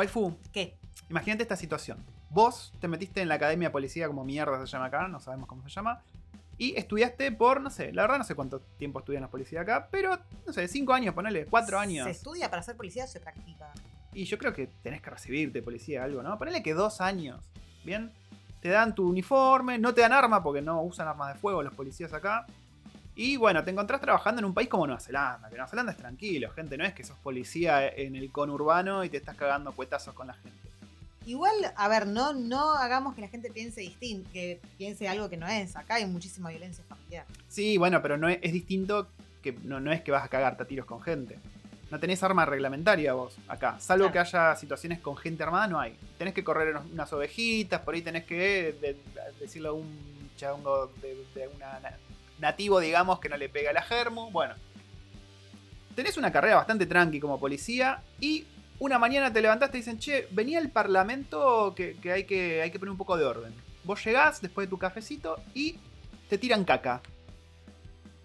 Waifu, ¿Qué? imagínate esta situación. Vos te metiste en la academia de policía, como mierda se llama acá, no sabemos cómo se llama. Y estudiaste por, no sé, la verdad no sé cuánto tiempo estudian los policías acá, pero, no sé, cinco años, ponele, cuatro años. ¿Se estudia para ser policía o se practica? Y yo creo que tenés que recibirte policía algo, ¿no? Ponele que dos años, ¿bien? Te dan tu uniforme, no te dan arma porque no usan armas de fuego los policías acá. Y bueno, te encontrás trabajando en un país como Nueva Zelanda, que Nueva Zelanda es tranquilo, gente, no es que sos policía en el conurbano y te estás cagando cuetazos con la gente. Igual, a ver, no, no hagamos que la gente piense distinto, que piense algo que no es. Acá hay muchísima violencia familiar. Sí, bueno, pero no es, es distinto que no, no es que vas a cagarte a tiros con gente. No tenés arma reglamentaria vos acá. Salvo Claro. que haya situaciones con gente armada, no hay. Tenés que correr unas ovejitas, por ahí tenés que de- de- decirle a un chango de, de una na- nativo, digamos, que no le pega la germu. Bueno. Tenés una carrera bastante tranqui como policía y una mañana te levantaste y dicen, che, venía el parlamento que, que hay que hay que poner un poco de orden. Vos llegás después de tu cafecito y te tiran caca.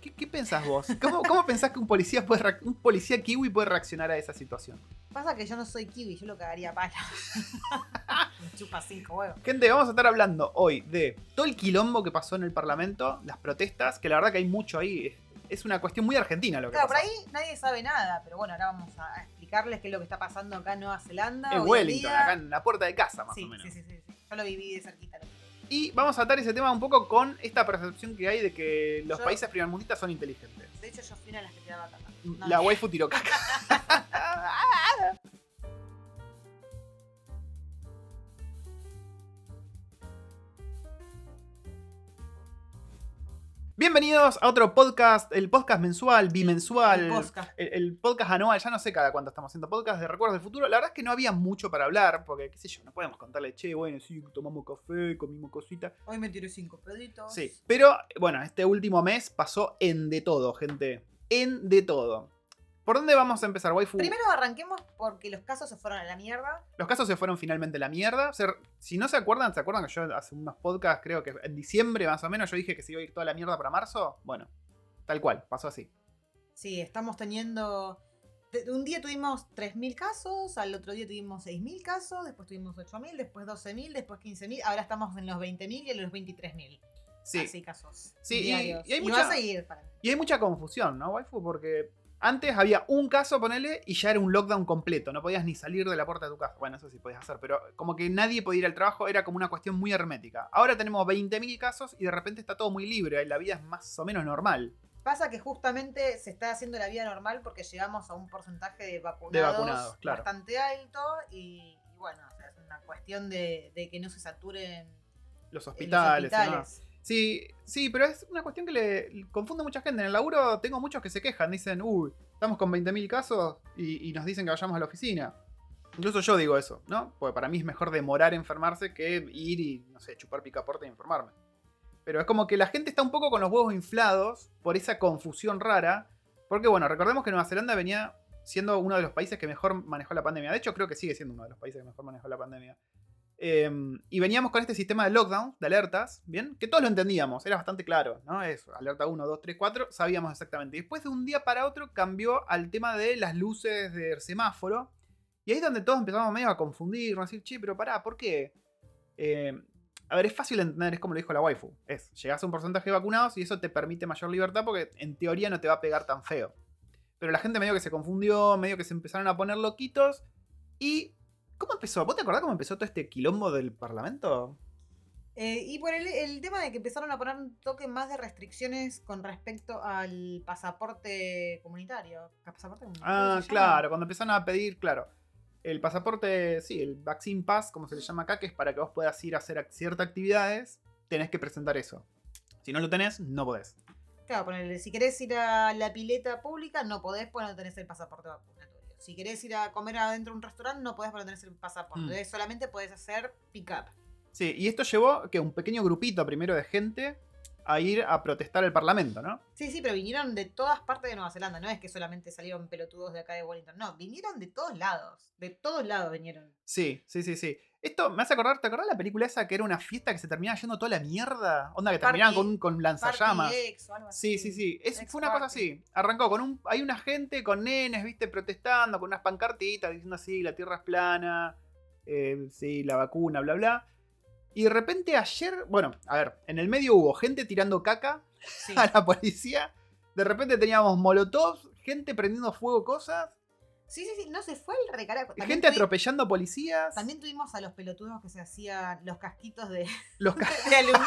¿Qué, qué pensás vos? ¿Cómo, cómo pensás que un policía, puede un policía kiwi puede reaccionar a esa situación? Pasa que yo no soy kiwi, yo lo cagaría pala. Chupa cinco huevos. Gente, vamos a estar hablando hoy de todo el quilombo que pasó en el Parlamento, las protestas, que la verdad que hay mucho ahí. Es- una cuestión muy argentina lo que Claro, por pasó. ahí nadie sabe nada, pero bueno, ahora vamos a explicarles qué es lo que está pasando acá en Nueva Zelanda. En Wellington, día. acá en la puerta de casa, más sí, o menos. sí, sí, sí, sí. Yo lo viví de cerquita. lo- Y vamos a atar ese tema un poco con esta percepción que hay de que los Yo- países primermundistas son inteligentes. De hecho, yo fui una de las que tiraba caca. No, La waifu tiró caca. Bienvenidos a otro podcast, el podcast mensual, bimensual, El podcast. el, el podcast anual, ya no sé cada cuánto estamos haciendo podcast de Recuerdos del Futuro. La verdad es que no había mucho para hablar, porque, qué sé yo, no podemos contarle, che, bueno, sí, tomamos café, comimos cosita. Hoy me tiré cinco peditos. Sí, pero bueno, este último mes pasó en de todo, gente. En de todo. ¿Por dónde vamos a empezar, waifu? Primero arranquemos porque los casos se fueron a la mierda. Los casos se fueron finalmente a la mierda. O sea, si no se acuerdan, ¿se acuerdan que yo hace unos podcasts, creo que en diciembre más o menos, yo dije que se iba a ir toda la mierda para marzo? Bueno, tal cual, pasó así. Sí, estamos teniendo. Un día tuvimos 3.000 casos, al otro día tuvimos 6.000 casos, después tuvimos 8.000, después 12.000, después 15.000, ahora estamos en los 20.000 y en los 23.000. Sí. Así casos. Sí, y- hay y mucha- va a seguir. para mí. Y hay mucha confusión, ¿no, waifu? Porque antes había un caso, ponele, y ya era un lockdown completo. No podías ni salir de la puerta de tu casa. Bueno, eso sí podías hacer, pero como que nadie podía ir al trabajo, era como una cuestión muy hermética. Ahora tenemos 20.000 casos y de repente está todo muy libre. y La vida es más o menos normal. Pasa que justamente se está haciendo la vida normal porque llegamos a un porcentaje de vacunados, De vacunados, claro. bastante alto y, y bueno, o sea, es una cuestión de, de que no se saturen Los en hospitales. los y demás. hospitales. Sí, sí, pero es una cuestión que le confunde a mucha gente. En el laburo tengo muchos que se quejan, dicen, uy, estamos con 20.000 casos y, nos dicen que vayamos a la oficina. Incluso yo digo eso, ¿no? Porque para mí es mejor demorar en enfermarse que ir y, no sé, chupar picaporte y enfermarme. Pero es como que la gente está un poco con los huevos inflados por esa confusión rara. Porque, bueno, recordemos que Nueva Zelanda venía siendo uno de los países que mejor manejó la pandemia. De hecho, creo que sigue siendo uno de los países que mejor manejó la pandemia. Eh, y veníamos con este sistema de lockdown, de alertas, ¿bien? Que todos lo entendíamos, era bastante claro, ¿no? Es alerta 1, 2, 3, 4, sabíamos exactamente. Después de un día para otro cambió al tema de las luces del semáforo. Y ahí es donde todos empezamos medio a confundirnos, a decir, che, pero pará, ¿por qué? Eh, a ver, es fácil de entender, es como lo dijo la waifu. Es, llegás a un porcentaje de vacunados y eso te permite mayor libertad porque en teoría no te va a pegar tan feo. Pero la gente medio que se confundió, medio que se empezaron a poner loquitos. ¿Y cómo empezó? ¿Vos te acordás cómo empezó todo este quilombo del parlamento? Eh, y por el, el tema de que empezaron a poner un toque más de restricciones con respecto al pasaporte comunitario. ¿Pasaporte comunitario Ah, claro, cuando empezaron a pedir, claro. El pasaporte, sí, el Vaccine Pass, como se le llama acá, que es para que vos puedas ir a hacer ac- ciertas actividades, tenés que presentar eso. Si no lo tenés, no podés. Claro, ponele, si querés ir a la pileta pública, no podés porque no tenés el pasaporte vacunatorio. Si querés ir a comer adentro de un restaurante, no podés tenés el pasaporte. Mm. Solamente podés hacer pick-up. Sí, y esto llevó que un pequeño grupito primero de gente a ir a protestar al parlamento, ¿no? Sí, sí, pero vinieron de todas partes de Nueva Zelanda. No es que solamente salieron pelotudos de acá de Wellington. No, vinieron de todos lados. De todos lados vinieron. Sí, sí, sí, sí. Esto me hace acordar, ¿te acordás la película esa que era una fiesta que se terminaba yendo toda la mierda? Onda que terminaban con, con lanzallamas. O algo Sí, así. sí, sí. Es, fue una cosa así. Arrancó con un. Hay una gente con nenes, viste, protestando, con unas pancartitas diciendo así, la tierra es plana. eh, sí, la vacuna, bla, bla. Y de repente ayer, bueno, a ver, en el medio hubo gente tirando caca Sí. a la policía. De repente teníamos molotovs, gente prendiendo fuego cosas, sí, sí, sí, no se fue el recarajo. También gente atropellando policías. También tuvimos a los pelotudos que se hacían los casquitos de, Los ca- de aluminio.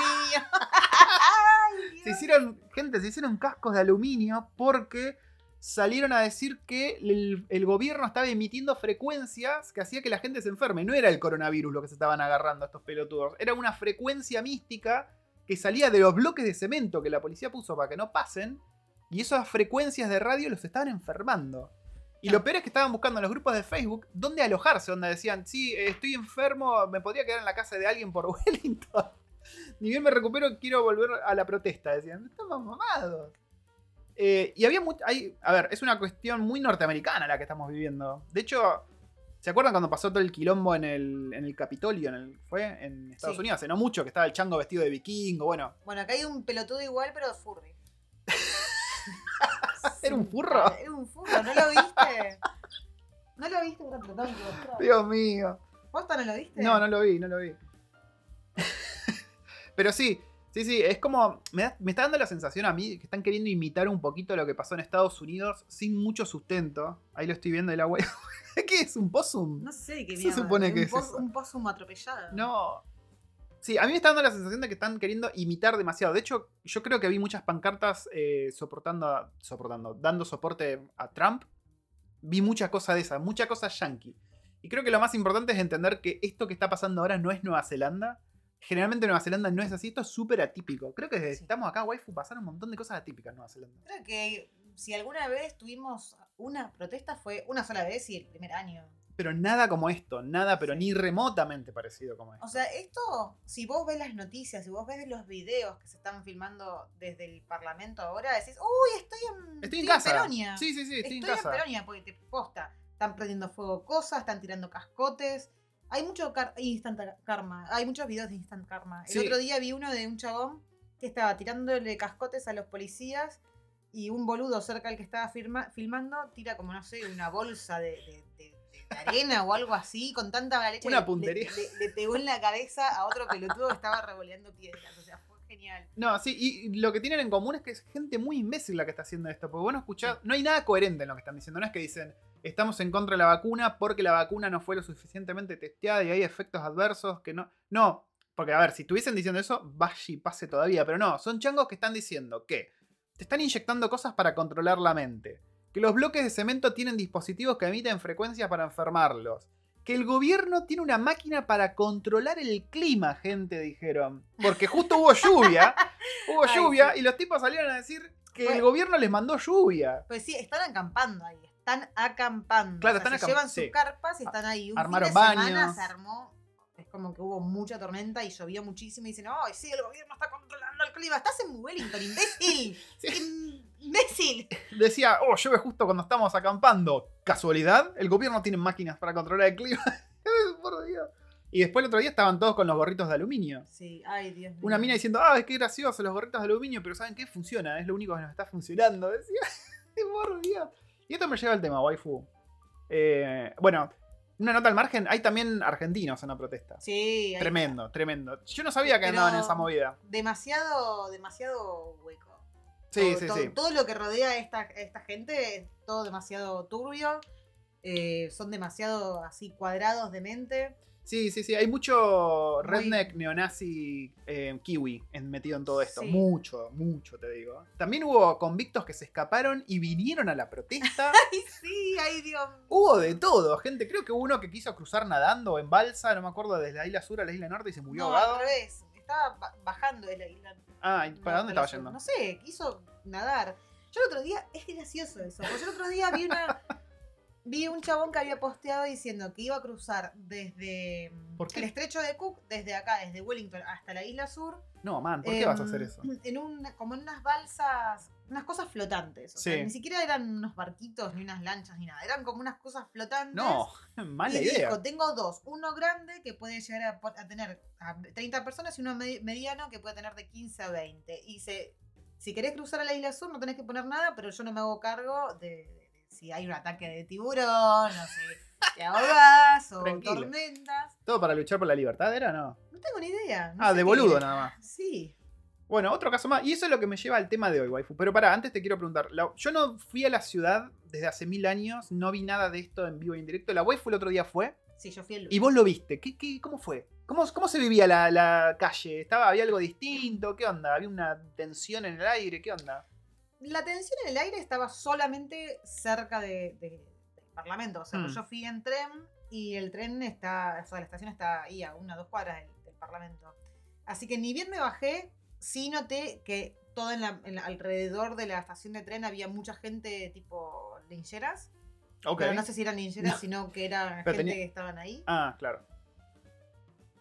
Ay, se hicieron, gente, se hicieron cascos de aluminio porque salieron a decir que el, el gobierno estaba emitiendo frecuencias que hacía que la gente se enferme. No era el coronavirus lo que se estaban agarrando estos pelotudos. Era una frecuencia mística que salía de los bloques de cemento que la policía puso para que no pasen. Y esas frecuencias de radio los estaban enfermando. Y lo peor es que estaban buscando en los grupos de Facebook dónde alojarse, donde decían, sí, estoy enfermo, me podría quedar en la casa de alguien por Wellington. Ni bien me recupero, quiero volver a la protesta. Decían, estamos mamados. Eh, y había mucho. A ver, es una cuestión muy norteamericana la que estamos viviendo. De hecho, ¿se acuerdan cuando pasó todo el quilombo en el, en el Capitolio? En el, ¿Fue? En Estados Sí. Unidos, hace no mucho, que estaba el chango vestido de vikingo. Bueno, Bueno, acá hay un pelotudo igual, pero furry. ¿Era un furro? Era un furro, ¿no lo viste? ¿No lo viste? De mostrar. Dios mío. ¿Posta no lo viste? No, no lo vi, no lo vi. Pero sí, sí, sí, es como. Me, da- me está dando la sensación a mí que están queriendo imitar un poquito lo que pasó en Estados Unidos sin mucho sustento. Ahí lo estoy viendo el agua. ¿Qué es? ¿Un possum? No sé qué Se mierda. supone que un es eso. Un possum atropellado. No. Sí, a mí me está dando la sensación de que están queriendo imitar demasiado. De hecho, yo creo que vi muchas pancartas eh, soportando, a- soportando, dando soporte a Trump. Vi mucha cosa de esa, mucha cosa yankee. Y creo que lo más importante es entender que esto que está pasando ahora no es Nueva Zelanda. Generalmente Nueva Zelanda no es así, esto es súper atípico. Creo que desde Sí. estamos acá, waifu, pasaron un montón de cosas atípicas en Nueva Zelanda. Creo que si alguna vez tuvimos una protesta fue una sola vez y el primer año. Pero nada como esto, nada, pero ni remotamente parecido como esto. O sea, esto, si vos ves las noticias, si vos ves los videos que se están filmando desde el Parlamento ahora, decís, uy, estoy en, estoy en casa. Peronia. Sí, sí, sí, estoy, Estoy, en en, casa. Peronia porque te posta. Están prendiendo fuego cosas, están tirando cascotes. Hay mucho car- instant karma. Hay muchos videos de instant karma. El Sí. otro día vi uno de un chabón que estaba tirándole cascotes a los policías y un boludo cerca al que estaba firma- filmando tira como, no sé, una bolsa de, de- de- de arena o algo así con tanta mala leche. Una le- puntería. Le, le- le pegó en la cabeza a otro pelotudo que estaba revoleando piedras. O sea, fue genial. No, sí, y lo que tienen en común es que es gente muy imbécil la que está haciendo esto. Porque bueno, escuchás, no hay nada coherente en lo que están diciendo. No es que dicen, estamos en contra de la vacuna porque la vacuna no fue lo suficientemente testeada y hay efectos adversos que no. No, porque a ver, si estuviesen diciendo eso, vaya y pase todavía. Pero no, son changos que están diciendo que te están inyectando cosas para controlar la mente. Que los bloques de cemento tienen dispositivos que emiten frecuencias para enfermarlos. Que el gobierno tiene una máquina para controlar el clima, gente, dijeron. Porque justo hubo lluvia. Hubo Ay, lluvia sí. y los tipos salieron a decir que el gobierno les mandó lluvia. Pues sí, están acampando ahí, están acampando. Claro, O sea, están se acamp- llevan sí. sus carpas y están ahí. Un Armaron fin de semana baños. se armó, es como que hubo mucha tormenta y llovió muchísimo y dicen, ¡ay, sí, el gobierno está controlando el clima! ¡Estás en Wellington, imbécil! Sí. ¡Imbécil! Decía, oh, llueve justo cuando estamos acampando. ¿Casualidad? El gobierno tiene máquinas para controlar el clima. Por Dios. Y después el otro día estaban todos con los gorritos de aluminio. Sí, ay, Dios mío. Una mina diciendo, ah, es que gracioso los gorritos de aluminio, pero ¿saben qué? Funciona, es lo único que nos está funcionando. Decía, por Dios. Y esto me lleva al tema, waifu. Eh, bueno, una nota al margen, hay también argentinos en la protesta. Sí, Tremendo, tremendo. Yo no sabía que andaban en esa movida. demasiado, demasiado hueco. Sí, todo, sí, todo- sí. todo lo que rodea a esta, esta gente es todo demasiado turbio. eh, son demasiado así cuadrados de mente. Sí, sí, sí. Hay mucho Muy- redneck neonazi eh, kiwi metido en todo esto. Sí. Mucho, mucho, te digo. También hubo convictos que se escaparon y vinieron a la protesta. Ay, sí, ay, Dios hubo de todo, gente. Creo que hubo uno que quiso cruzar nadando en balsa, no me acuerdo, desde la isla sur a la isla norte y se murió No, ahogado. al revés. Estaba ba- bajando de la isla. Ah, ¿y ¿para no, dónde estaba yendo? No sé, quiso nadar. Yo el otro día, es gracioso eso. Porque yo el otro día vi una. Vi un chabón que había posteado diciendo que iba a cruzar desde ¿Por qué? el estrecho de Cook, desde acá, desde Wellington hasta la isla sur. No, man, ¿por qué vas a hacer em, eso? En un, como en unas balsas, unas cosas flotantes. O sea, Sí. ni siquiera eran unos barquitos, ni unas lanchas, ni nada. Eran como unas cosas flotantes. No, mala y idea. dijo, tengo dos. Uno grande que puede llegar a, tener a 30 personas y uno medi- mediano que puede tener de 15 a 20. Y dice, si querés cruzar a la isla sur no tenés que poner nada, pero yo no me hago cargo de, de- de si hay un ataque de tiburón, o si te ahogas o Tranquilo. tormentas. ¿Todo para luchar por la libertad era o no? No tengo ni idea. no Ah, de boludo nada más. Sí. Bueno, otro caso más. Y eso es lo que me lleva al tema de hoy, waifu. Pero pará, antes te quiero preguntar. la- yo no fui a la ciudad desde hace mil años, no vi nada de esto en vivo e indirecto. La waifu el otro día fue Sí, yo fui el y vos lo viste. ¿Qué, qué- cómo fue? ¿Cómo, cómo se vivía la, la calle? ¿Estaba, ¿Había algo distinto? ¿Qué onda? ¿Había una tensión en el aire? ¿Qué onda? La tensión en el aire estaba solamente cerca de- de- del Parlamento. O sea, Hmm. yo fui en tren y el tren está, o sea, la estación está ahí a una o dos cuadras del, del Parlamento. Así que ni bien me bajé, sí noté que todo en la- en la- alrededor de la estación de tren había mucha gente tipo lincheras. Ok. Pero no sé si eran lincheras, No. sino que eran Pero gente tenía- que estaban ahí. Ah, claro.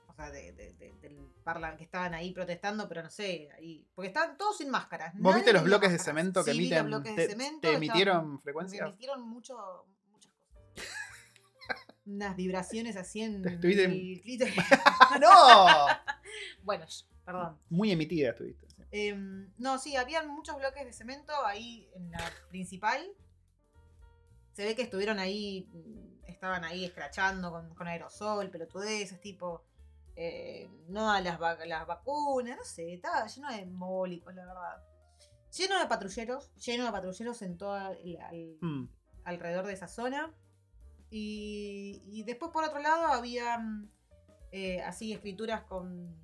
O sea, de, de- de- del Parlamento que estaban ahí protestando, pero no sé, ahí. Porque estaban todos sin máscaras. ¿Vos nadie viste los tenía bloques de máscaras. cemento que Sí, vi los emiten? bloques de te, cemento, te estaban- emitieron Me frecuencias? emitieron mucho, muchas cosas. Unas vibraciones así en Te estuviste- el clítoris. ¡No! bueno, perdón. Muy emitida estuviste. sí. Em, no, sí, habían muchos bloques de cemento ahí en la principal. Se ve que estuvieron ahí, mm, estaban ahí escrachando con, con aerosol, pelotudeces, tipo, eh, no a las, va- las vacunas, no sé, estaba lleno de embólicos, la verdad. Lleno de patrulleros, lleno de patrulleros en todo el, al- Mm. alrededor de esa zona. Y, y después por otro lado había eh, así escrituras con,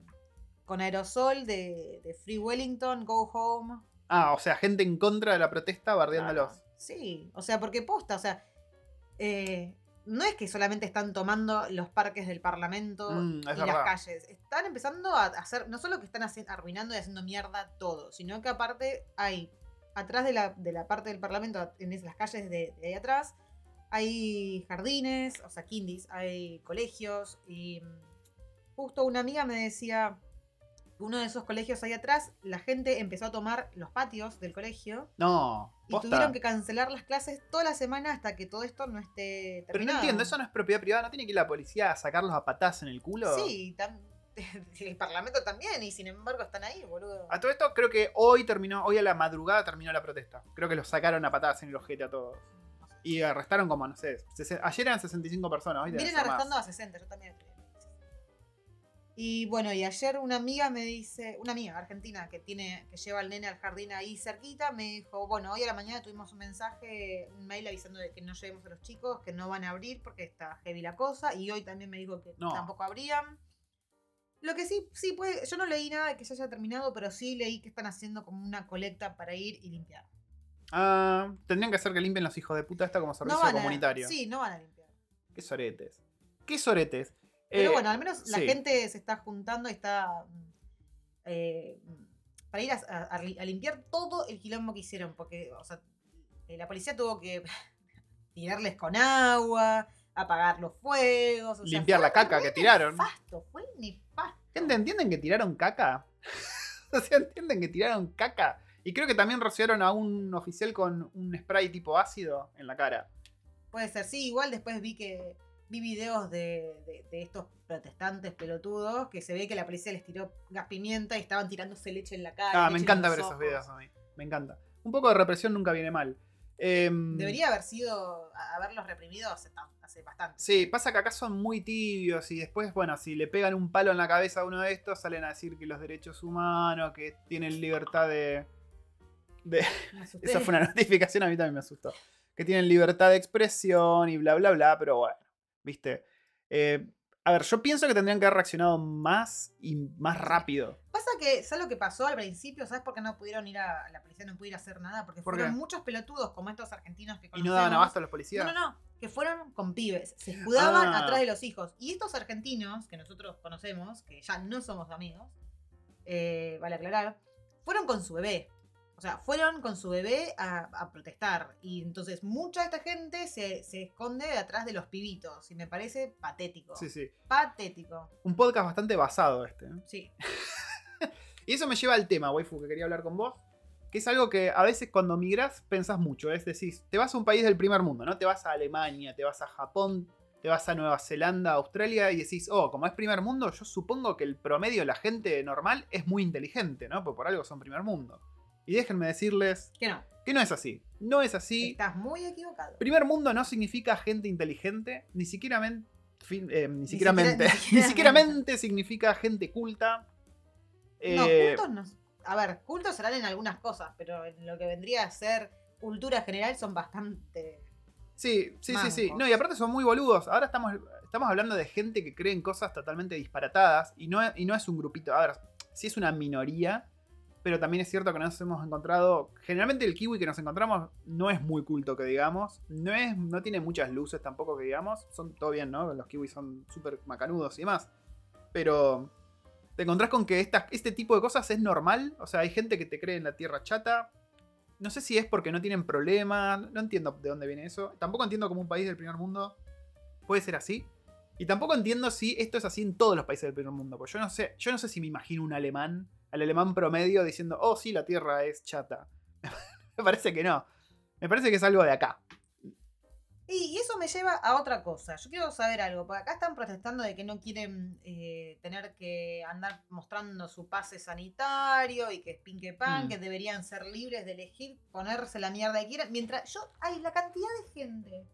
con aerosol de, de Free Wellington, Go Home. Ah, o sea, gente en contra de la protesta bardeándolos. Sí, o sea, porque posta, o sea, eh, no es que solamente están tomando los parques del Parlamento Mm, y las calles, están empezando a hacer, no solo que están arruinando y haciendo mierda todo, sino que aparte hay, atrás de la, de la parte del Parlamento, en las calles de, de ahí atrás, hay jardines, o sea, kindis, hay colegios y mm, justo una amiga me decía, uno de esos colegios ahí atrás, la gente empezó a tomar los patios del colegio No, y posta. tuvieron que cancelar las clases toda la semana hasta que todo esto no esté Pero no terminado. entiendo, ¿eso no es propiedad privada? ¿No tiene que ir la policía a sacarlos a patadas en el culo? Sí, el Parlamento también, y sin embargo están ahí, boludo. A todo esto creo que hoy terminó, hoy a la madrugada terminó la protesta. Creo que los sacaron a patadas en el ojete a todos. Y arrestaron como, no sé, ayer eran 65 personas, hoy más. arrestando a 60, yo también. creo. Y bueno, y ayer una amiga me dice, una amiga argentina que tiene, que lleva al nene al jardín ahí cerquita, me dijo, bueno, hoy a la mañana tuvimos un mensaje, un mail avisando de que no llevemos a los chicos, que no van a abrir porque está heavy la cosa, y hoy también me dijo que No. tampoco abrían. Lo que sí, sí puede, yo no leí nada de que ya haya terminado, pero sí leí que están haciendo como una colecta para ir y limpiar. Ah, tendrían que hacer que limpien los hijos de puta esta como servicio van a- comunitario. sí, no van a limpiar. Qué soretes. Qué soretes. Pero Eh, bueno, al menos la sí. gente se está juntando y está. mm, eh, para ir a, a- a li- a limpiar todo el quilombo que hicieron. Porque, o sea, eh, la policía tuvo que tirarles con agua, apagar los fuegos. o Limpiar la caca que tiraron. Nefasto, fue nefasto. Gente, ¿entienden que tiraron caca? o sea, ¿entienden que tiraron caca? Y creo que también rociaron a un oficial con un spray tipo ácido en la cara. Puede ser, sí, igual después vi que. Vi videos de, de- de estos protestantes pelotudos que se ve que la policía les tiró gas pimienta y estaban tirándose leche en la cara. Ah, me en encanta ver esos videos a mí. Me encanta. Un poco de represión nunca viene mal. Em, Debería haber sido, haberlos reprimido hace, ta- hace bastante. Sí, pasa que acá son muy tibios y después, bueno, si le pegan un palo en la cabeza a uno de estos, salen a decir que los derechos humanos, que tienen libertad de... de-. Esa fue una notificación, a mí también me asustó. Que tienen libertad de expresión y bla, bla, bla, pero bueno, viste. Eh, a ver, yo pienso que tendrían que haber reaccionado más y más rápido. Pasa que, ¿sabes lo que pasó al principio? ¿Sabes por qué no pudieron ir a la policía, no pudieron hacer nada? Porque ¿Por fueron qué? muchos pelotudos como estos argentinos que Y no daban abasto a los policías. No, no, no, que fueron con pibes, se escudaban Ah. atrás de los hijos. Y estos argentinos, que nosotros conocemos, que ya no somos amigos, eh, vale aclarar, fueron con su bebé. O sea, fueron con su bebé a, a protestar. Y entonces mucha de esta gente se, se esconde atrás de los pibitos. Y me parece patético. Sí, sí. Patético. Un podcast bastante basado este. ¿eh? Sí. Y eso me lleva al tema, waifu, que quería hablar con vos. Que es algo que a veces cuando migras pensás mucho. Es decir, te vas a un país del primer mundo, ¿no? Te vas a Alemania, te vas a Japón, te vas a Nueva Zelanda, Australia y decís, oh, como es primer mundo, yo supongo que el promedio de la gente normal es muy inteligente, ¿no? Porque por algo son primer mundo. Y déjenme decirles Que no. Que no es así. No es así. Estás muy equivocado. Primer mundo no significa gente inteligente, ni siquiera men- fin- eh, ni siquiera siquiera- mente. ni Ni siquiera siquiera mente. significa gente culta. No, Eh, cultos no. A ver, cultos serán en algunas cosas, pero en lo que vendría a ser cultura general son bastante. Sí, sí, sí, sí. No, y aparte son muy boludos. Ahora estamos, estamos hablando de gente que cree en cosas totalmente disparatadas y no, es- y no es un grupito. A ver, sí es una minoría, pero también es cierto que nos hemos encontrado. Generalmente el kiwi que nos encontramos no es muy culto, que digamos. No, es, no tiene muchas luces tampoco, que digamos. Son todo bien, ¿no? Los kiwis son súper macanudos y demás. Pero te encontrás con que esta- este tipo de cosas es normal. O sea, hay gente que te cree en la tierra chata. No sé si es porque no tienen problemas. No entiendo de dónde viene eso. Tampoco entiendo cómo un país del primer mundo puede ser así. Y tampoco entiendo si esto es así en todos los países del primer mundo. Porque yo no sé, yo no sé si me imagino un alemán, al alemán promedio, diciendo, oh sí, la tierra es chata. me parece que no. Me parece que es algo de acá. Y, eso me lleva a otra cosa. Yo quiero saber algo, porque acá están protestando de que no quieren eh, tener que andar mostrando su pase sanitario y que es pin que pan, Mm. que deberían ser libres de elegir ponerse la mierda que quieran. Mientras yo, hay la cantidad de gente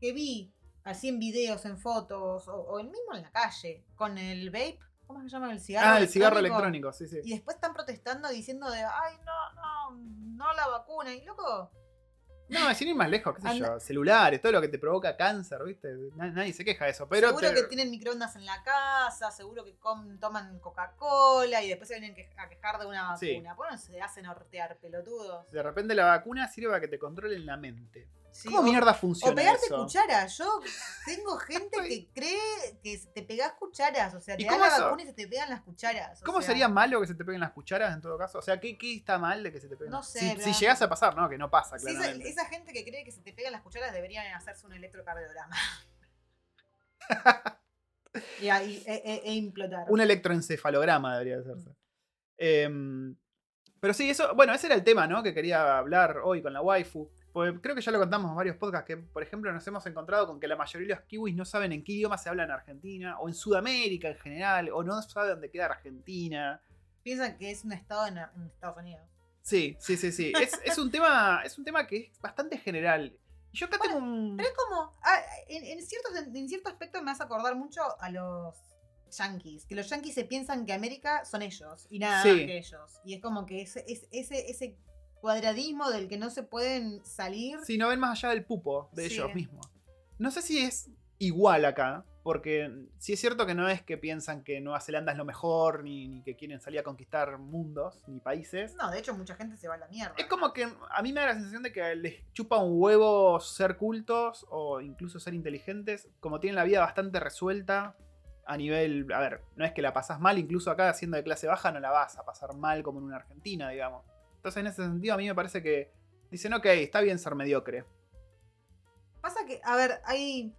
que vi así en videos, en fotos, o, o el mismo en la calle, con el vape, ¿cómo se llama? El cigarro Ah, el cigarro electrónico, sí, sí. Y después están protestando diciendo de, ay, no, no, no la vacuna. Y loco, No, sin ir más lejos, qué sé Anda- yo. Celulares, todo lo que te provoca cáncer, ¿viste? Na- Nadie se queja de eso. Pero seguro te- que tienen microondas en la casa, seguro que com- toman Coca-Cola y después se vienen que- a quejar de una Sí. vacuna. ¿Por qué no se hacen hortear, pelotudos? de repente la vacuna sirve para que te controlen la mente. Sí, ¿Cómo o- mierda O funciona pegarte eso? cucharas. Yo tengo gente que cree que te pegás cucharas. O sea, te ¿Y dan la eso? vacuna y se te pegan las cucharas. o ¿Cómo sea, sería malo que se te peguen las cucharas en todo caso? O sea, ¿qué, qué está mal de que se te peguen No las sé, Si, si llegase a pasar, ¿no? Que no pasa, sí, esa, gente que cree que se te pegan las cucharas deberían hacerse un electrocardiograma. y ahí, e, e- e implotar. Un electroencefalograma debería hacerse. Em, pero sí, eso, bueno, ese era el tema, ¿no? Que quería hablar hoy con la waifu. Porque creo que ya lo contamos en varios podcasts, que por ejemplo nos hemos encontrado con que la mayoría de los kiwis no saben en qué idioma se habla en Argentina, o en Sudamérica en general, o no saben dónde queda Argentina. Piensan que es un estado en, en Estados Unidos. Sí, sí, sí, sí. Es, es un tema, es un tema que es bastante general. Y yo acá tengo un... Pero es como, ah, en, en cierto, en cierto aspecto me hace acordar mucho a los yankees, que los yankees se piensan que América son ellos y nada Sí. más que ellos. Y es como que ese, es- ese, ese cuadradismo del que no se pueden salir. Si no ven más allá del pupo de Sí. ellos mismos. No sé si es igual acá, porque sí es cierto que no es que piensan que Nueva Zelanda es lo mejor, ni, ni que quieren salir a conquistar mundos, ni países. No, de hecho mucha gente se va a la mierda. Es como que a mí me da la sensación de que les chupa un huevo ser cultos o incluso ser inteligentes, como tienen la vida bastante resuelta a nivel, a ver, no es que la pasás mal, incluso acá siendo de clase baja no la vas a pasar mal como en una Argentina, digamos. Entonces en ese sentido a mí me parece que dicen, ok, está bien ser mediocre. Pasa que, a ver, hay,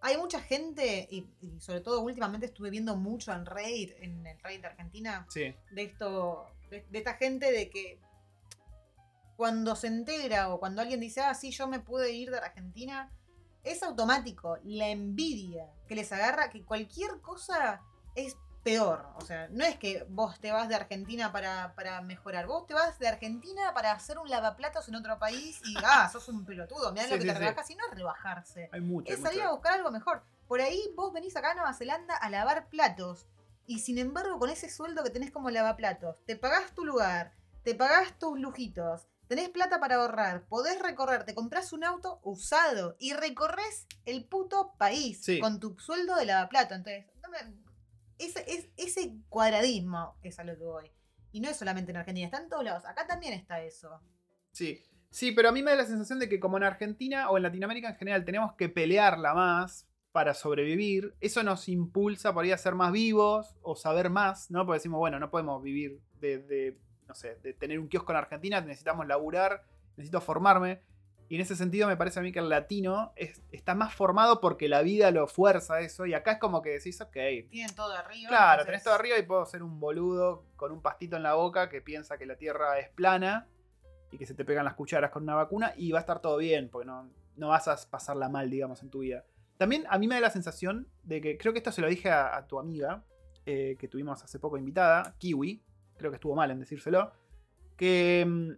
hay mucha gente, y, y sobre todo últimamente estuve viendo mucho en Reddit, en el Reddit de Argentina, Sí. de esto, de, de esta gente de que cuando se entera o cuando alguien dice, ah, sí, yo me pude ir de Argentina, es automático la envidia que les agarra, que cualquier cosa es peor. O sea, no es que vos te vas de Argentina para, para mejorar, vos te vas de Argentina para hacer un lavaplatos en otro país y, ah, sos un pelotudo, mirá Sí, lo que sí, te rebajas y no es rebajarse Hay mucho. hay es salir mucho. a buscar algo mejor. Por ahí vos venís acá a Nueva Zelanda a lavar platos. Y sin embargo, con ese sueldo que tenés como lavaplatos, te pagás tu lugar, te pagás tus lujitos, tenés plata para ahorrar, podés recorrer, te compras un auto usado y recorres el puto país Sí. con tu sueldo de lavaplato. Entonces, no me- ese, es, ese cuadradismo es a lo que voy. Y no es solamente en Argentina, está en todos lados. Acá también está eso. Sí. Sí, pero a mí me da la sensación de que como en Argentina o en Latinoamérica en general tenemos que pelearla más para sobrevivir, eso nos impulsa por ahí a ser más vivos o saber más, ¿no? Porque decimos, bueno, no podemos vivir de, de, no sé, de tener un kiosco en Argentina, necesitamos laburar, necesito formarme. Y en ese sentido me parece a mí que el latino es- está más formado porque la vida lo fuerza eso. Y acá es como que decís, ok, Tienen todo arriba. Claro, entonces- tenés todo arriba y puedo ser un boludo con un pastito en la boca que piensa que la Tierra es plana y que se te pegan las cucharas con una vacuna y va a estar todo bien, porque no, no vas a pasarla mal, digamos, en tu vida. También a mí me da la sensación de que, creo que esto se lo dije a, a tu amiga, eh, que tuvimos hace poco invitada, Kiwi, creo que estuvo mal en decírselo, que mm,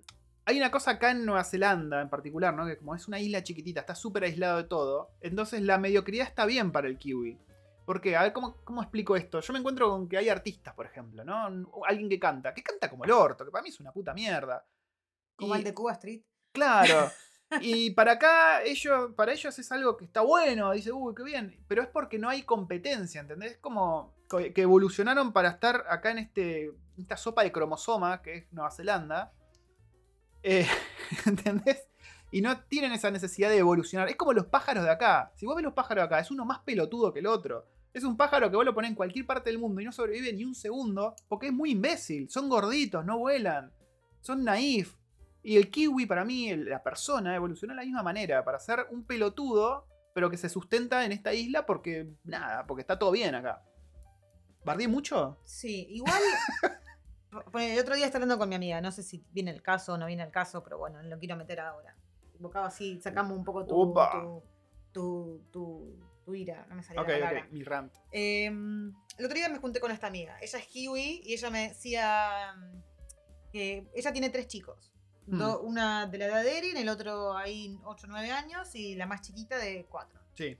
hay una cosa acá en Nueva Zelanda en particular, ¿no? Que como es una isla chiquitita, está súper aislado de todo. Entonces la mediocridad está bien para el kiwi. Porque, a ver, ¿cómo, ¿cómo explico esto? Yo me encuentro con que hay artistas, por ejemplo, ¿no? Alguien que canta, que canta como el orto, que para mí es una puta mierda. Como Y- el de Cuba Street. Claro. Y para acá, ellos, para ellos es algo que está bueno, dice, uy, qué bien, pero es porque no hay competencia, ¿entendés? Es como co- que evolucionaron para estar acá en este, esta sopa de cromosoma que es Nueva Zelanda, Eh, ¿entendés? Y no tienen esa necesidad de evolucionar. Es como los pájaros de acá. Si vos ves los pájaros de acá, es uno más pelotudo que el otro. Es un pájaro que vos lo ponés en cualquier parte del mundo y no sobrevive ni un segundo porque es muy imbécil. Son gorditos, no vuelan. Son naif. Y el kiwi, para mí, la persona, evolucionó de la misma manera, para ser un pelotudo, pero que se sustenta en esta isla porque, nada, porque está todo bien acá. ¿Bardí mucho? Sí, igual. El otro día estaba hablando con mi amiga, no sé si viene el caso o no viene el caso, pero bueno, lo quiero meter ahora. Invocaba así, sacamos un poco tu, tu, tu, tu, tu ira, no me salía Ok, la palabra. ok, mi rant. Eh, el otro día me junté con esta amiga. Ella es kiwi y ella me decía mm, que ella tiene tres chicos. Mm. Do- una de la edad de Erin, el otro ahí 8 o 9 años y la más chiquita de 4. Sí.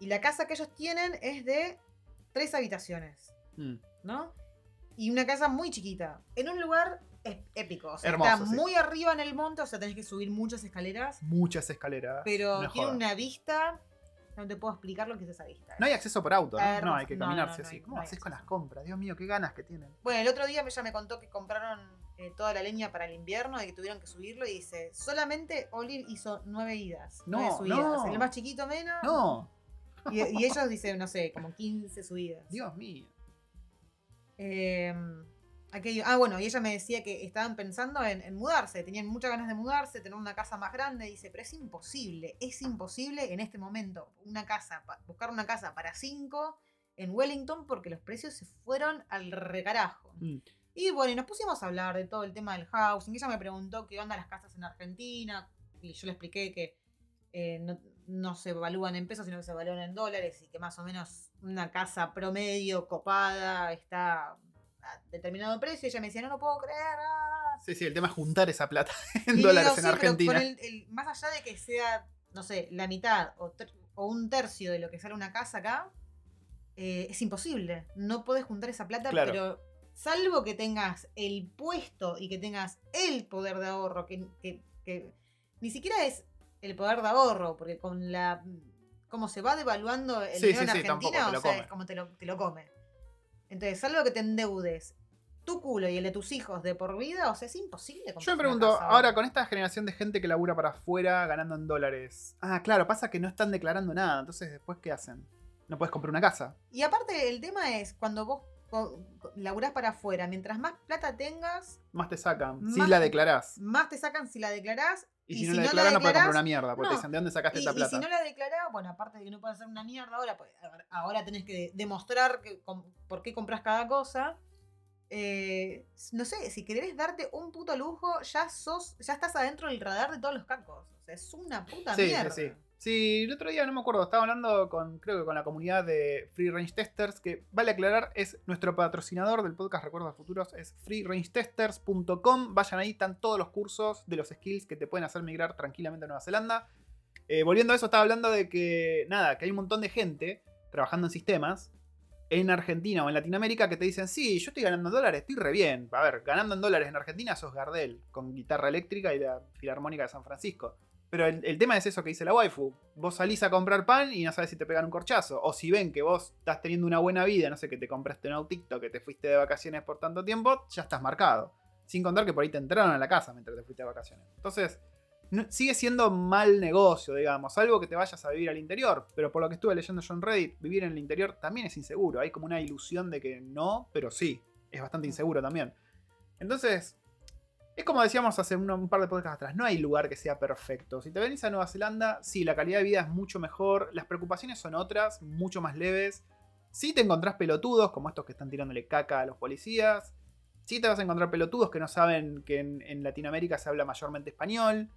Y la casa que ellos tienen es de tres habitaciones, Mm. ¿no? Y una casa muy chiquita, en un lugar ép- épico. O sea, Hermoso, está sí. muy arriba en el monte, o sea, tenés que subir muchas escaleras, Muchas escaleras. pero no tiene una vista, no te puedo explicar lo que es esa vista. No hay acceso por auto, ¿no? No, hay que caminarse no, no así. ¿Cómo haces con las compras? Dios mío, qué ganas que tienen. Bueno, el otro día ella me contó que compraron eh, toda la leña para el invierno y que tuvieron que subirlo y dice, solamente Olin hizo nueve idas, No, nueve subidas. El más chiquito menos. No, Y, y ellos dicen, no sé, como 15 subidas. Dios mío. Eh, aquello- ah, bueno, y ella me decía que estaban pensando en, en mudarse, tenían muchas ganas de mudarse, tener una casa más grande, dice, pero es imposible, es imposible en este momento una casa, buscar una casa para cinco en Wellington porque los precios se fueron al recarajo. Mm. Y bueno, y nos pusimos a hablar de todo el tema del housing. Ella me preguntó qué onda las casas en Argentina. Y yo le expliqué que eh, no, no se evalúan en pesos, sino que se evalúan en dólares. Y que más o menos una casa promedio, copada, está a determinado precio. Y ella me decía, no lo puedo creer. ah". Sí, sí, el tema es juntar esa plata en Y dólares digo, en "Sí, pero Argentina. con el- el- más allá de que sea, no sé, la mitad o, ter- o un tercio de lo que sale una casa acá, eh, es imposible. No puedes juntar esa plata, Claro. pero salvo que tengas el puesto y que tengas el poder de ahorro, que, que- que ni siquiera es el poder de ahorro, porque con la como se va devaluando el Sí, dinero sí, en tampoco, Argentina, o sea, es como te lo, te lo come. Entonces, salvo que te endeudes tu culo y el de tus hijos de por vida, o sea, es imposible. Yo me pregunto, casa ahora con esta generación de gente que labura para afuera ganando en dólares. Ah, claro, pasa que no están declarando nada. Entonces, ¿después qué hacen? No puedes comprar una casa. Y aparte, el tema es cuando vos laburás para afuera, mientras más plata tengas, Más te sacan. Si la declarás. más te sacan si la declarás. Y, y si no la no la declarás, no puedes comprar una mierda. Porque no. te dicen, ¿de dónde sacaste Y, esta y plata? si no la declarás, bueno, aparte de que no puedes hacer una mierda ahora, pues ahora- tenés que demostrar que, por qué compras cada cosa. Eh, no sé, si querés darte un puto lujo, ya sos, ya estás adentro del radar de todos los cacos. O sea, es una puta sí, mierda. sí. Sí, el otro día no me acuerdo, estaba hablando con, creo que con la comunidad de Free Range Testers, que vale aclarar, es nuestro patrocinador del podcast Recuerdos Futuros, es freerangetesters.com. Vayan ahí, están todos los cursos de los skills que te pueden hacer migrar tranquilamente a Nueva Zelanda. Eh, volviendo a eso, estaba hablando de que, nada, que hay un montón de gente trabajando en sistemas en Argentina o en Latinoamérica que te dicen, sí, yo estoy ganando dólares, estoy re bien. A ver, ganando en dólares en Argentina sos Gardel, con guitarra eléctrica y la Filarmónica de San Francisco. Pero el, tema es eso que dice la waifu. Vos salís a comprar pan y no sabes si te pegan un corchazo. O si ven que vos estás teniendo una buena vida, no sé, que te compraste un autito, que te fuiste de vacaciones por tanto tiempo, ya estás marcado. Sin contar que por ahí te entraron a la casa mientras te fuiste de vacaciones. Entonces, sigue siendo mal negocio, digamos. Salvo que te vayas a vivir al interior. Pero por lo que estuve leyendo yo en Reddit, vivir en el interior también es inseguro. Hay como una ilusión de que no, pero sí. Es bastante inseguro también. Entonces, es como decíamos hace un, par de podcasts atrás, no hay lugar que sea perfecto. Si te venís a Nueva Zelanda, sí, la calidad de vida es mucho mejor, las preocupaciones son otras, mucho más leves. Sí te encontrás pelotudos, como estos que están tirándole caca a los policías. Sí te vas a encontrar pelotudos que no saben que en, en Latinoamérica se habla mayormente español.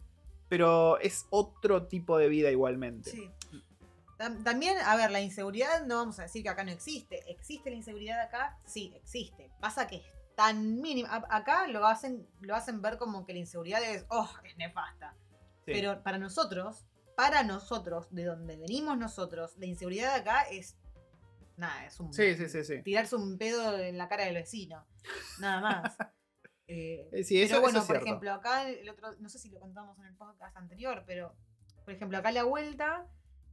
Pero es otro tipo de vida igualmente. Sí. Tam- También, a ver, la inseguridad no vamos a decir que acá no existe. ¿Existe la inseguridad acá? Sí, existe. Pasa que tan mínima. Acá lo hacen, lo hacen ver como que la inseguridad es, oh, es nefasta. Sí. Pero para nosotros, para nosotros, de donde venimos nosotros, la inseguridad de acá es. Nada, es un. Sí, sí, sí, sí. Tirarse un pedo en la cara del vecino. Nada más. Eh, Eh, sí, eso- pero bueno, eso es por ejemplo, acá el otro, no sé si lo contamos en el podcast anterior, pero por ejemplo, acá la vuelta,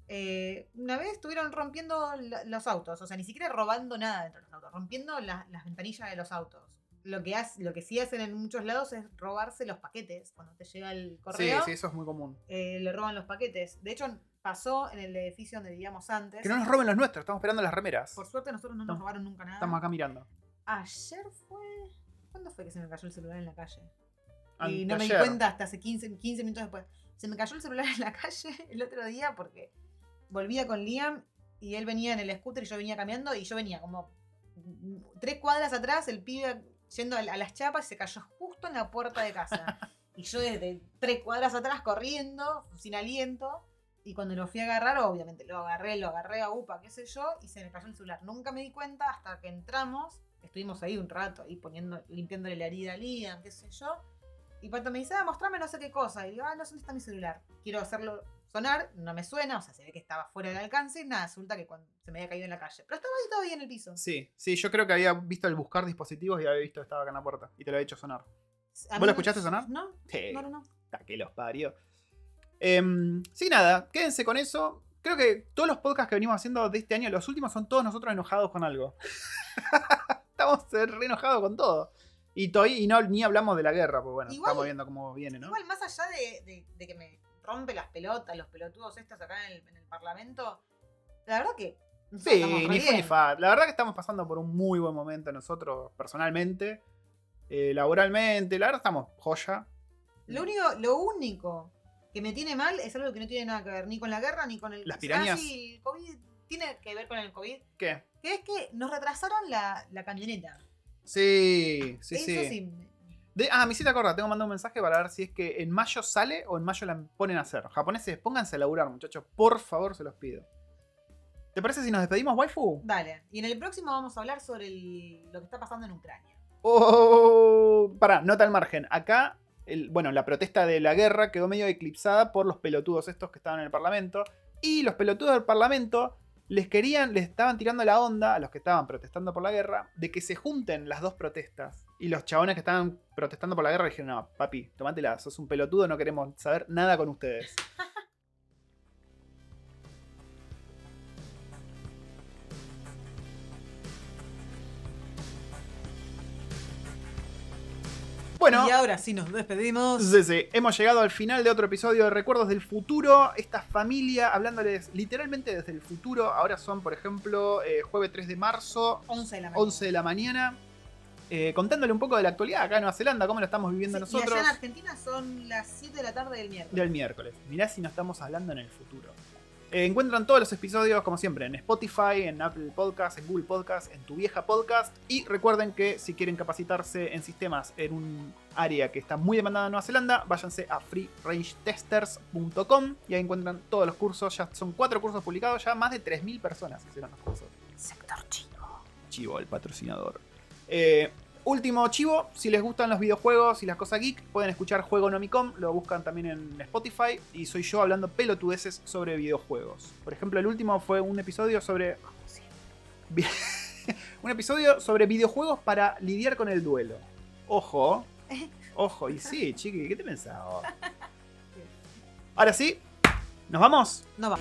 eh, una vez estuvieron rompiendo la- los autos, o sea, ni siquiera robando nada dentro de los autos, rompiendo la- las ventanillas de los autos. Lo que, hace, lo que sí hacen en muchos lados es robarse los paquetes. Cuando te llega el Sí, correo, sí, eso es muy común. eh, le roban los paquetes. De hecho, pasó en el edificio donde vivíamos antes. Que no nos roben los nuestros, estamos esperando las remeras. Por suerte, nosotros no nos robaron nunca nada. Estamos acá mirando. Ayer fue. ¿Cuándo fue que se me cayó el celular en la calle? Y no me di cuenta hasta hace 15, 15 minutos después. Se me cayó el celular en la calle el otro día porque volvía con Liam y él venía en el scooter y yo venía caminando y yo venía como tres cuadras atrás, el pibe yendo a las chapas y se cayó justo en la puerta de casa. y yo desde tres cuadras atrás corriendo, sin aliento. Y cuando lo fui a agarrar, obviamente lo agarré, lo agarré a UPA, qué sé yo, y se me cayó el celular. Nunca me di cuenta hasta que entramos, estuvimos ahí un rato, ahí poniendo, limpiándole la herida a Liam, qué sé yo. Y Pato me dice, ah, mostrame no sé qué cosa. Y digo, ah, no sé dónde está mi celular. Quiero hacerlo sonar, no me suena, o sea, se ve que estaba fuera del alcance. Y nada, resulta que cuando se me había caído en la calle. Pero estaba ahí todavía en el piso. Sí, sí, yo creo que había visto el buscar dispositivos y había visto que estaba acá en la puerta. Y te lo había hecho sonar. ¿Vos lo escuchaste sonar? No, Sí. no, no, no. Que los parió. Em, sí, nada, quédense con eso. Creo que todos los podcasts que venimos haciendo de este año, los últimos son todos nosotros enojados con algo. estamos re enojados con todo. Y, todavía, y no, ni hablamos de la guerra, pues bueno, Igual- estamos viendo cómo viene, ¿no? Igual, más allá de, de- de que me rompe las pelotas, los pelotudos estos acá en el, en el Parlamento, la verdad que. Sí, ni fu ni fa. La verdad que estamos pasando por un muy buen momento nosotros personalmente, eh, laboralmente, la verdad estamos joya. Lo único, lo único que me tiene mal es algo que no tiene nada que ver ni con la guerra ni con el. ¿Las pirañas? El COVID tiene que ver con el COVID. ¿Qué? Que es que nos retrasaron la, la camioneta. Sí, sí, Eso sí. sí. De- ah, me hiciste acordar, tengo que mandar un mensaje para ver si es que en mayo sale o en mayo la ponen a hacer. Japoneses, pónganse a laburar, muchachos. Por favor, se los pido. ¿Te parece si nos despedimos, waifu? Dale. Y en el próximo vamos a hablar sobre el- lo que está pasando en Ucrania. Oh, pará, nota al margen. Acá, el- bueno, la protesta de la guerra quedó medio eclipsada por los pelotudos estos que estaban en el Parlamento. Y los pelotudos del Parlamento les querían, les estaban tirando la onda a los que estaban protestando por la guerra de que se junten las dos protestas. Y los chabones que estaban protestando por la guerra dijeron, no, papi, tomátela, sos un pelotudo, no queremos saber nada con ustedes. Bueno, Y ahora sí nos despedimos. Sí, sí. Hemos llegado al final de otro episodio de Recuerdos del Futuro. Esta familia hablándoles literalmente desde el futuro. Ahora son, por ejemplo, eh, jueves 3 de marzo, 11 de la mañana. 11 de la mañana. Eh, contándole un poco de la actualidad acá en Nueva Zelanda, cómo lo estamos viviendo Sí, nosotros Y allá en Argentina son las 7 de la tarde del miércoles. del miércoles. Mirá si no estamos hablando en el futuro. Eh, encuentran todos los episodios, como siempre, en Spotify, en Apple Podcast, en Google Podcast, en tu vieja podcast. Y recuerden que si quieren capacitarse en sistemas en un área que está muy demandada en Nueva Zelanda, váyanse a freerangetesters.com y ahí encuentran todos los cursos. Ya son cuatro cursos publicados, ya más de 3.000 personas hicieron los cursos. Sector chino. Chivo, el patrocinador. Eh, último chivo, si les gustan los videojuegos y las cosas geek, pueden escuchar Juego Nomicom, lo buscan también en Spotify, y soy yo hablando pelotudeces sobre videojuegos. Por ejemplo, el último fue un episodio sobre... Vi- un episodio sobre videojuegos para lidiar con el duelo. Ojo, ojo, y sí, chiqui, ¿qué te pensabas? Ahora sí, ¿nos vamos? No va.